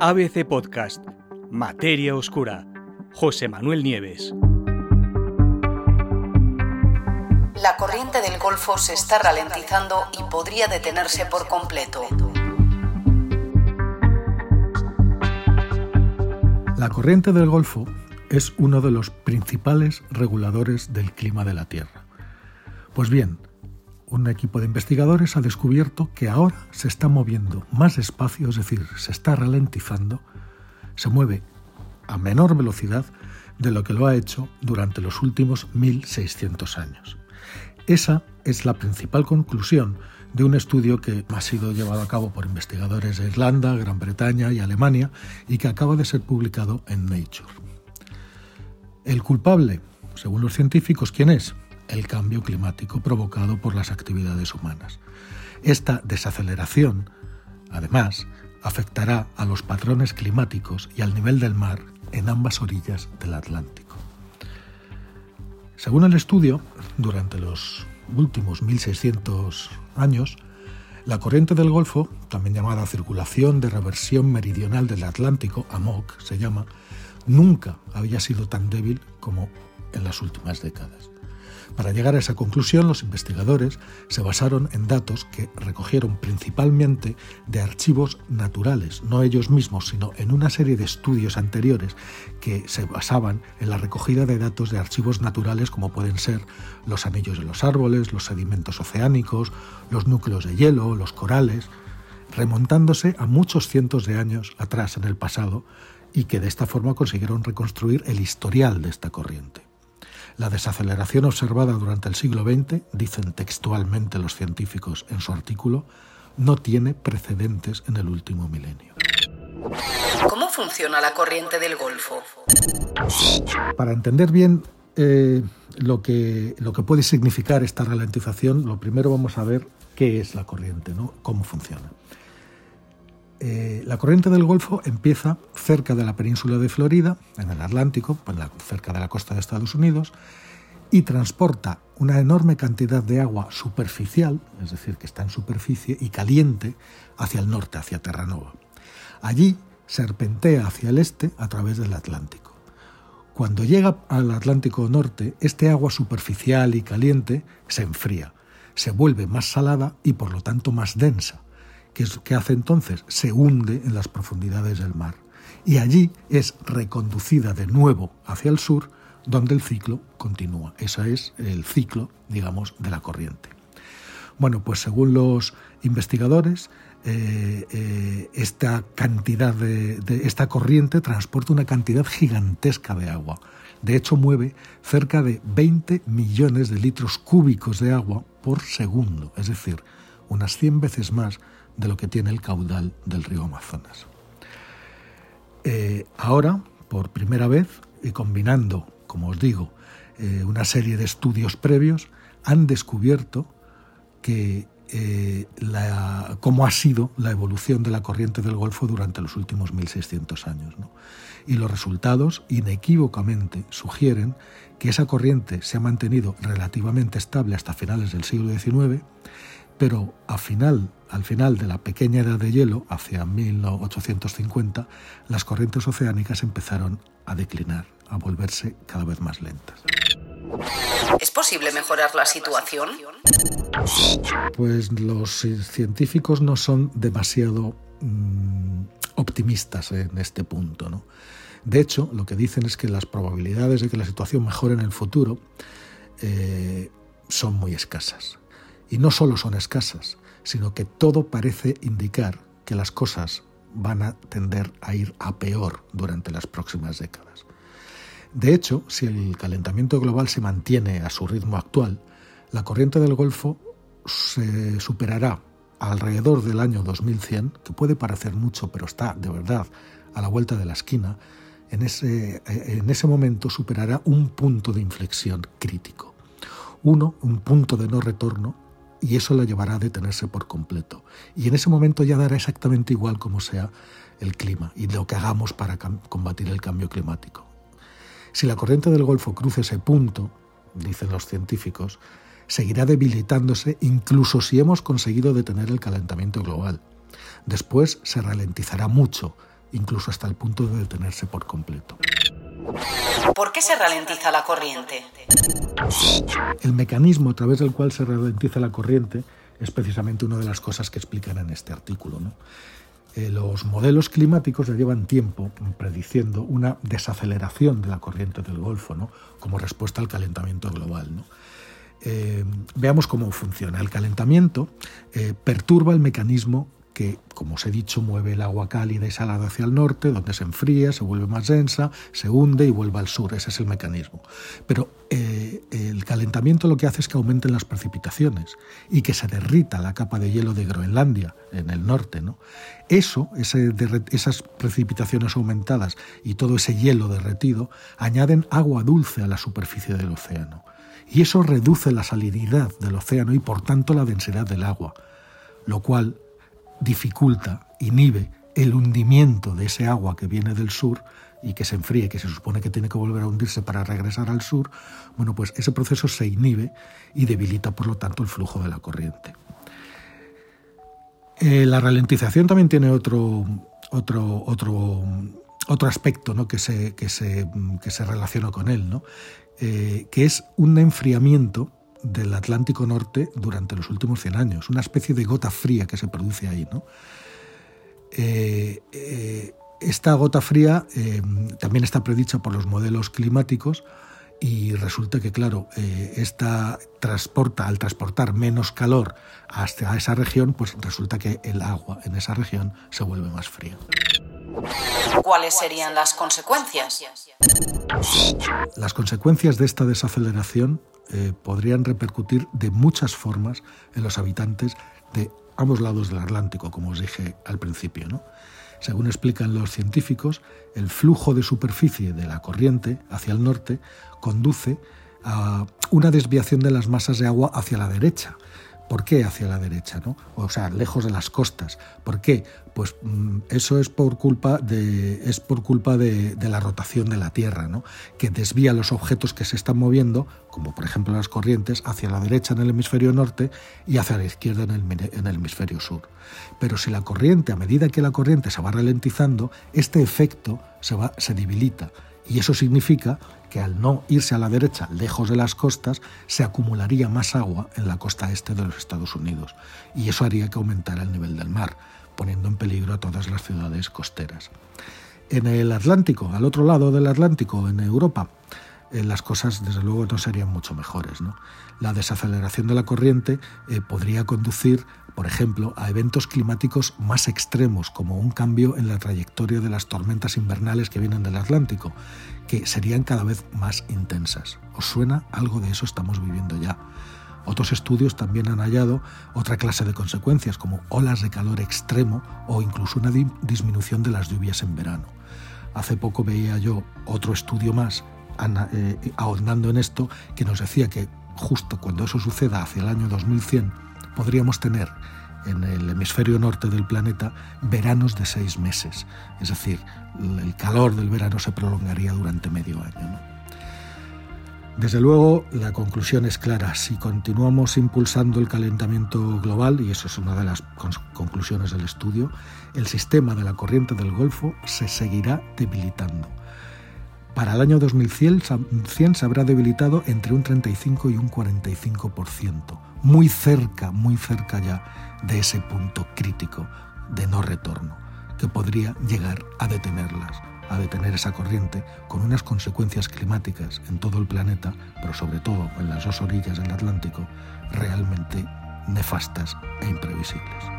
ABC Podcast, Materia Oscura, José Manuel Nieves. La corriente del Golfo se está ralentizando y podría detenerse por completo. La corriente del Golfo es uno de los principales reguladores del clima de la Tierra. Pues bien, un equipo de investigadores ha descubierto que ahora se está moviendo más despacio, es decir, se está ralentizando, se mueve a menor velocidad de lo que lo ha hecho durante los últimos 1600 años. Esa es la principal conclusión de un estudio que ha sido llevado a cabo por investigadores de Irlanda, Gran Bretaña y Alemania y que acaba de ser publicado en Nature. El culpable, según los científicos, ¿quién es? El cambio climático provocado por las actividades humanas. Esta desaceleración, además, afectará a los patrones climáticos y al nivel del mar en ambas orillas del Atlántico. Según el estudio, durante los últimos 1600 años, la corriente del Golfo, también llamada circulación de reversión meridional del Atlántico, AMOC se llama, nunca había sido tan débil como en las últimas décadas. Para llegar a esa conclusión, los investigadores se basaron en datos que recogieron principalmente de archivos naturales, no ellos mismos, sino en una serie de estudios anteriores que se basaban en la recogida de datos de archivos naturales como pueden ser los anillos de los árboles, los sedimentos oceánicos, los núcleos de hielo, los corales, remontándose a muchos cientos de años atrás en el pasado y que de esta forma consiguieron reconstruir el historial de esta corriente. La desaceleración observada durante el siglo XX, dicen textualmente los científicos en su artículo, no tiene precedentes en el último milenio. ¿Cómo funciona la corriente del Golfo? Para entender bien eh, lo, que, lo que puede significar esta ralentización, lo primero vamos a ver qué es la corriente, ¿no? cómo funciona. Eh, la corriente del Golfo empieza cerca de la península de Florida, en el Atlántico, pues cerca de la costa de Estados Unidos, y transporta una enorme cantidad de agua superficial, es decir, que está en superficie, y caliente hacia el norte, hacia Terranova. Allí serpentea hacia el este a través del Atlántico. Cuando llega al Atlántico Norte, este agua superficial y caliente se enfría, se vuelve más salada y por lo tanto más densa ¿Qué, hace entonces? Se hunde en las profundidades del mar y allí es reconducida de nuevo hacia el sur, donde el ciclo continúa. Ese es el ciclo, digamos, de la corriente. Bueno, pues según los investigadores, eh, eh, esta cantidad de, esta corriente transporta una cantidad gigantesca de agua. De hecho, mueve cerca de 20 millones de litros cúbicos de agua por segundo, es decir, unas 100 veces más de lo que tiene el caudal del río Amazonas. Eh, ahora, por primera vez, y combinando, como os digo, eh, una serie de estudios previos, han descubierto que eh, cómo ha sido la evolución de la corriente del Golfo durante los últimos 1600 años. Y los resultados inequívocamente sugieren que esa corriente se ha mantenido relativamente estable hasta finales del siglo XIX pero al final, al final de la pequeña edad de hielo, hacia 1850, las corrientes oceánicas empezaron a declinar, a volverse cada vez más lentas. ¿Es posible mejorar la situación? Pues los científicos no son demasiado mm, optimistas en este punto. ¿no? De hecho, lo que dicen es que las probabilidades de que la situación mejore en el futuro eh, son muy escasas. Y no solo son escasas, sino que todo parece indicar que las cosas van a tender a ir a peor durante las próximas décadas. De hecho, si el calentamiento global se mantiene a su ritmo actual, la corriente del Golfo se superará alrededor del año 2100, que puede parecer mucho, pero está de verdad a la vuelta de la esquina, en ese, en ese momento superará un punto de inflexión crítico. Uno, un punto de no retorno y eso la llevará a detenerse por completo. Y en ese momento ya dará exactamente igual como sea el clima y lo que hagamos para combatir el cambio climático. Si la corriente del Golfo cruza ese punto, dicen los científicos, seguirá debilitándose incluso si hemos conseguido detener el calentamiento global. Después se ralentizará mucho, incluso hasta el punto de detenerse por completo. ¿Por qué se ralentiza la corriente? El mecanismo a través del cual se ralentiza la corriente es precisamente una de las cosas que explican en este artículo. Eh, los modelos climáticos ya llevan tiempo prediciendo una desaceleración de la corriente del Golfo como respuesta al calentamiento global. Eh, veamos cómo funciona. El calentamiento eh, perturba el mecanismo que, como os he dicho, mueve el agua cálida y salada hacia el norte, donde se enfría, se vuelve más densa, se hunde y vuelve al sur. Ese es el mecanismo. Pero eh, el calentamiento lo que hace es que aumenten las precipitaciones y que se derrita la capa de hielo de Groenlandia, en el norte. ¿no? Eso, esas precipitaciones aumentadas y todo ese hielo derretido, añaden agua dulce a la superficie del océano. Y eso reduce la salinidad del océano y por tanto la densidad del agua, lo cual dificulta, inhibe el hundimiento de ese agua que viene del sur y que se enfríe, que se supone que tiene que volver a hundirse para regresar al sur, bueno, pues ese proceso se inhibe y debilita, por lo tanto, el flujo de la corriente. Eh, la ralentización también tiene otro, otro, otro, otro aspecto ¿no? que, se, que, se, que se relaciona con él, ¿no? Eh, que es un enfriamiento del Atlántico Norte durante los últimos 100 años, una especie de gota fría que se produce ahí. ¿no? Eh, eh, esta gota fría eh, también está predicha por los modelos climáticos y resulta que, claro, esta transporta, al transportar menos calor hasta esa región, pues resulta que el agua en esa región se vuelve más fría. ¿Cuáles serían las consecuencias? Las consecuencias de esta desaceleración eh, podrían repercutir de muchas formas en los habitantes de ambos lados del Atlántico, como os dije al principio. ¿no? Según explican los científicos, el flujo de superficie de la corriente hacia el norte conduce a una desviación de las masas de agua hacia la derecha, ¿Por qué hacia la derecha? ¿no? O sea, lejos de las costas. ¿Por qué? Pues mm, eso es por culpa, de, es por culpa de, la rotación de la Tierra, ¿no? que desvía los objetos que se están moviendo, como por ejemplo las corrientes, hacia la derecha en el hemisferio norte y hacia la izquierda en el, en el hemisferio sur. Pero si la corriente, a medida que la corriente se va ralentizando, este efecto se, va, se debilita. Y eso significa que al no irse a la derecha, lejos de las costas, se acumularía más agua en la costa este de los Estados Unidos y eso haría que aumentara el nivel del mar, poniendo en peligro a todas las ciudades costeras. En el Atlántico, al otro lado del Atlántico, en Europa, eh, las cosas desde luego no serían mucho mejores. La desaceleración de la corriente eh, podría conducir, por ejemplo, a eventos climáticos más extremos, como un cambio en la trayectoria de las tormentas invernales que vienen del Atlántico, que serían cada vez más intensas. ¿Os suena? Algo de eso estamos viviendo ya. Otros estudios también han hallado otra clase de consecuencias, como olas de calor extremo o incluso una disminución de las lluvias en verano. Hace poco veía yo otro estudio más ahondando en esto, que nos decía que justo cuando eso suceda hacia el año 2100, podríamos tener en el hemisferio norte del planeta veranos de seis meses. Es decir, el calor del verano se prolongaría durante medio año. Desde luego, la conclusión es clara. Si continuamos impulsando el calentamiento global, y eso es una de las conclusiones del estudio, el sistema de la corriente del Golfo se seguirá debilitando para el año 2100 se habrá debilitado entre un 35 y un 45%, muy cerca, muy cerca ya de ese punto crítico de no retorno, que podría llegar a detenerlas, a detener esa corriente con unas consecuencias climáticas en todo el planeta, pero sobre todo en las dos orillas del Atlántico, realmente nefastas e imprevisibles.